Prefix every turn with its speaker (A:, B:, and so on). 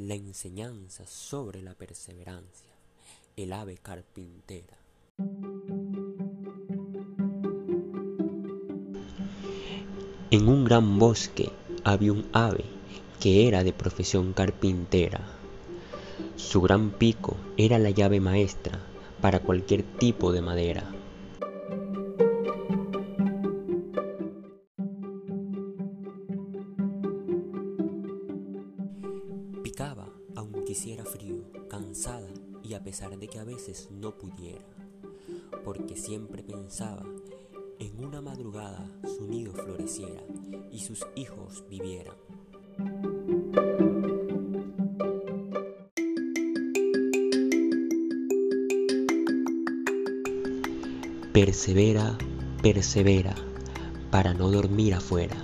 A: la enseñanza sobre la perseverancia, el ave carpintera. En un gran bosque había un ave que era de profesión carpintera. Su gran pico era la llave maestra para cualquier tipo de madera. Picaba aunque hiciera frío, cansada y a pesar de que a veces no pudiera, porque siempre pensaba en una madrugada su nido floreciera y sus hijos vivieran. Persevera, persevera, para no dormir afuera.